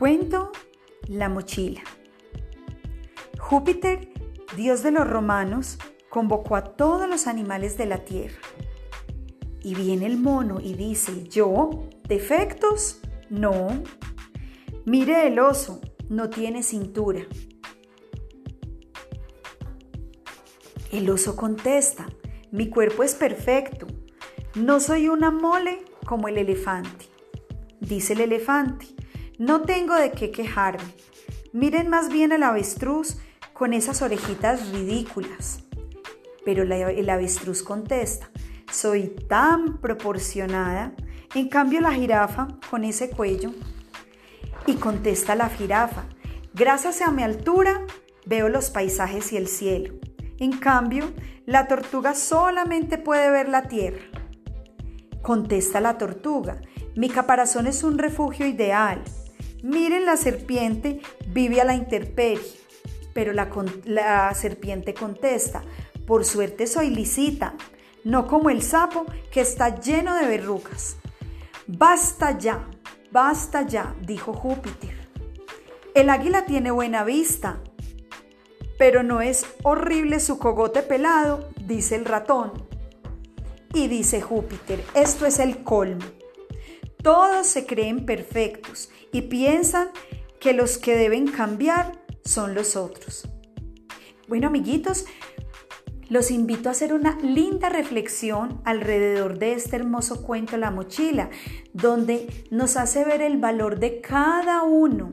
Cuento La mochila. Júpiter, dios de los romanos, convocó a todos los animales de la tierra. Y viene el mono y dice, ¿yo? ¿Defectos? No. Mire el oso, no tiene cintura. El oso contesta, mi cuerpo es perfecto, no soy una mole como el elefante. Dice el elefante, no tengo de qué quejarme. Miren más bien al avestruz con esas orejitas ridículas. Pero el avestruz contesta, soy tan proporcionada. En cambio la jirafa con ese cuello. Y contesta la jirafa, gracias a mi altura veo los paisajes y el cielo. En cambio, la tortuga solamente puede ver la tierra. Contesta la tortuga, mi caparazón es un refugio ideal. Miren, la serpiente vive a la intemperie, pero la, la serpiente contesta, por suerte soy lisita, no como el sapo que está lleno de verrugas. Basta ya, basta ya, dijo Júpiter. El águila tiene buena vista, pero no es horrible su cogote pelado, dice el ratón. Y dice Júpiter, esto es el colmo. Todos se creen perfectos y piensan que los que deben cambiar son los otros. Bueno, amiguitos, los invito a hacer una linda reflexión alrededor de este hermoso cuento La mochila, donde nos hace ver el valor de cada uno,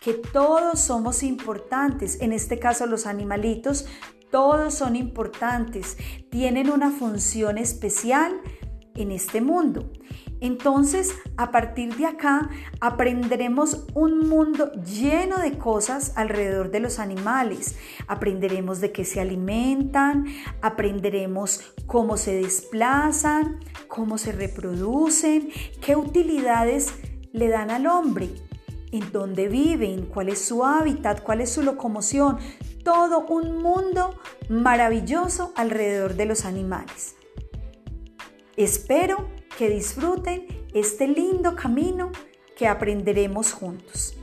que todos somos importantes, en este caso los animalitos, todos son importantes, tienen una función especial en este mundo. Entonces, a partir de acá, aprenderemos un mundo lleno de cosas alrededor de los animales. Aprenderemos de qué se alimentan, aprenderemos cómo se desplazan, cómo se reproducen, qué utilidades le dan al hombre, en dónde viven, cuál es su hábitat, cuál es su locomoción. Todo un mundo maravilloso alrededor de los animales. Espero que disfruten este lindo camino que aprenderemos juntos.